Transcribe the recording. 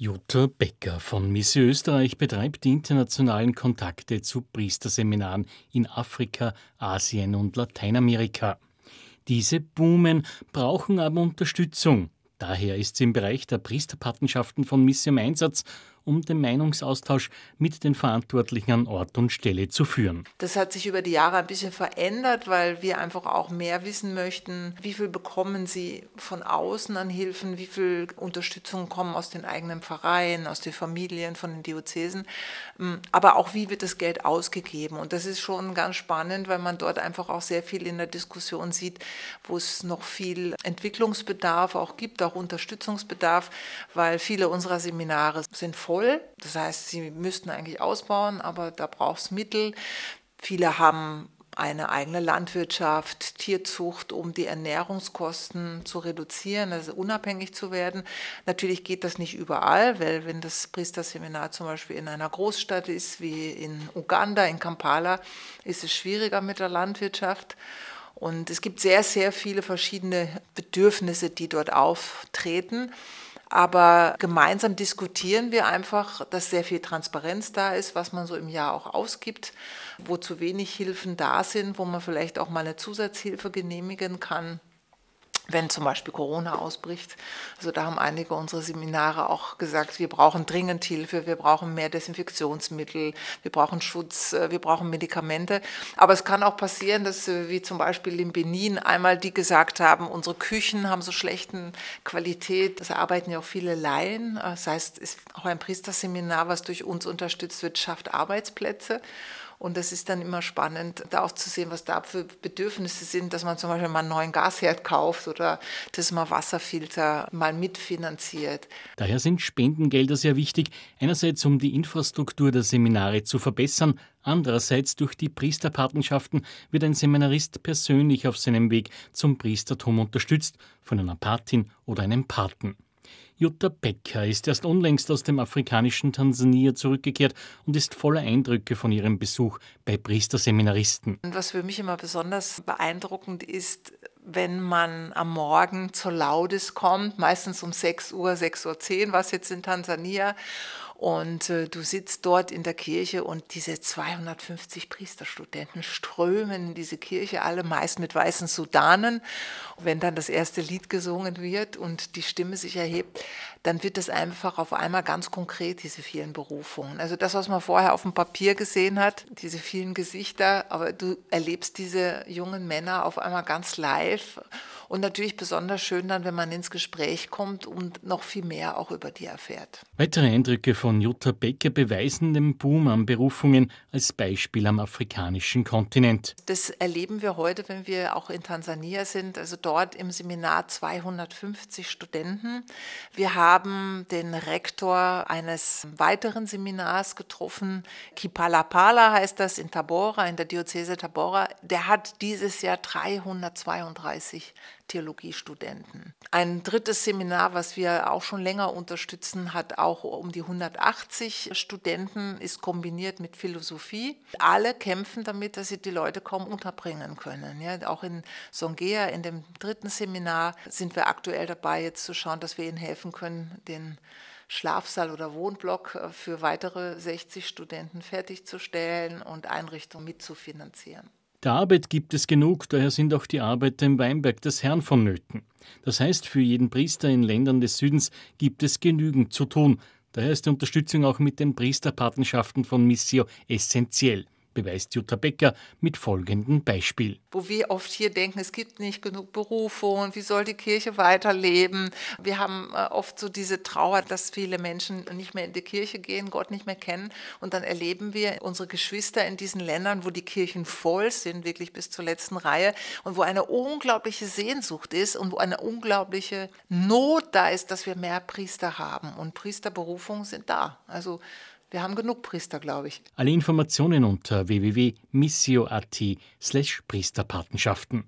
Jutta Becker von Missio Österreich betreibt die internationalen Kontakte zu Priesterseminaren in Afrika, Asien und Lateinamerika. Diese boomen, brauchen aber Unterstützung. Daher ist sie im Bereich der Priesterpatenschaften von Missio im Einsatz um den Meinungsaustausch mit den Verantwortlichen an Ort und Stelle zu führen. Das hat sich über die Jahre ein bisschen verändert, weil wir einfach auch mehr wissen möchten, wie viel bekommen sie von außen an Hilfen, wie viel Unterstützung kommen aus den eigenen Vereinen, aus den Familien, von den Diözesen, ähm, aber auch wie wird das Geld ausgegeben. Und das ist schon ganz spannend, weil man dort einfach auch sehr viel in der Diskussion sieht, wo es noch viel Entwicklungsbedarf auch gibt, auch Unterstützungsbedarf, weil viele unserer Seminare sind voll voll. Das heißt, sie müssten eigentlich ausbauen, aber da braucht es Mittel. Viele haben eine eigene Landwirtschaft, Tierzucht, um die Ernährungskosten zu reduzieren, also unabhängig zu werden. Natürlich geht das nicht überall, weil wenn das Priesterseminar zum Beispiel in einer Großstadt ist, wie in Uganda, in Kampala, ist es schwieriger mit der Landwirtschaft. Und es gibt sehr, sehr viele verschiedene Bedürfnisse, die dort auftreten. Aber gemeinsam diskutieren wir einfach, dass sehr viel Transparenz da ist, was man so im Jahr auch ausgibt, wo zu wenig Hilfen da sind, wo man vielleicht auch mal eine Zusatzhilfe genehmigen kann wenn zum Beispiel Corona ausbricht. Also da haben einige unserer Seminare auch gesagt, wir brauchen dringend Hilfe, wir brauchen mehr Desinfektionsmittel, wir brauchen Schutz, äh, wir brauchen Medikamente. Aber es kann auch passieren, dass äh, wie zum Beispiel in Benin einmal die gesagt haben, unsere Küchen haben so schlechten Qualität. Es arbeiten ja auch viele Laien. Das heißt, ist auch ein Priesterseminar, was durch uns unterstützt wird, schafft Arbeitsplätze. Und das ist dann immer spannend, da auch zu sehen, was da für Bedürfnisse sind, dass man zum Beispiel mal einen neuen Gasherd kauft oder dass man Wasserfilter mal mitfinanziert. Daher sind Spendengelder sehr wichtig. Einerseits, um die Infrastruktur der Seminare zu verbessern, Andererseits durch die Priesterpatenschaften wird ein Seminarist persönlich auf seinem Weg zum Priestertum unterstützt von einer Patin oder einem Paten. Jutta Becker ist erst unlängst aus dem afrikanischen Tansania zurückgekehrt und ist voller Eindrücke von ihrem Besuch bei Priesterseminaristen. Was für mich immer besonders beeindruckend ist, wenn man am Morgen zur Laudes kommt, meistens um 6 Uhr, 6.10 Uhr, was jetzt in Tansania, und äh, du sitzt dort in der Kirche und diese 250 Priesterstudenten strömen in diese Kirche, alle meist mit weißen Sudanen. Und wenn dann das erste Lied gesungen wird und die Stimme sich erhebt, dann wird es einfach auf einmal ganz konkret, diese vielen Berufungen. Also das, was man vorher auf dem Papier gesehen hat, diese vielen Gesichter, aber du erlebst diese jungen Männer auf einmal ganz live. Und natürlich besonders schön dann, wenn man ins Gespräch kommt und noch viel mehr auch über die erfährt. Weitere Eindrücke von Jutta Becker beweisen den Boom an Berufungen als Beispiel am afrikanischen Kontinent. Das erleben wir heute, wenn wir auch in Tansania sind. Also dort im Seminar 250 Studenten. Wir haben den Rektor eines weiteren Seminars getroffen. Kipalapala heißt das in Tabora, in der Diözese Tabora. Der hat dieses Jahr 332 Theologiestudenten. Ein drittes Seminar, was wir auch schon länger unterstützen, hat auch um die 180 Studenten, ist kombiniert mit Philosophie. Alle kämpfen damit, dass sie die Leute kaum unterbringen können. Ja, auch in Songea, in dem dritten Seminar, sind wir aktuell dabei, jetzt zu schauen, dass wir ihnen helfen können, den Schlafsaal oder Wohnblock äh, für weitere 60 Studenten fertigzustellen und Einrichtungen mitzufinanzieren. Der Arbeit gibt es genug, daher sind auch die Arbeiter im Weinberg des Herrn vonnöten. Das heißt, für jeden Priester in Ländern des Südens gibt es genügend zu tun. Daher ist die Unterstützung auch mit den Priesterpatenschaften von Missio essentiell beweist Jutta Becker mit folgendem Beispiel. Wo wir oft hier denken, es gibt nicht genug Berufung, wie soll die Kirche weiterleben? Wir haben äh, oft so diese Trauer, dass viele Menschen nicht mehr in die Kirche gehen, Gott nicht mehr kennen. Und dann erleben wir unsere Geschwister in diesen Ländern, wo die Kirchen voll sind, wirklich bis zur letzten Reihe und wo eine unglaubliche Sehnsucht ist und wo eine unglaubliche Not da ist, dass wir mehr Priester haben. Und Priesterberufungen sind da. Also wir haben genug Priester, glaube ich. Alle Informationen unter www.missio.at slash Priesterpatenschaften.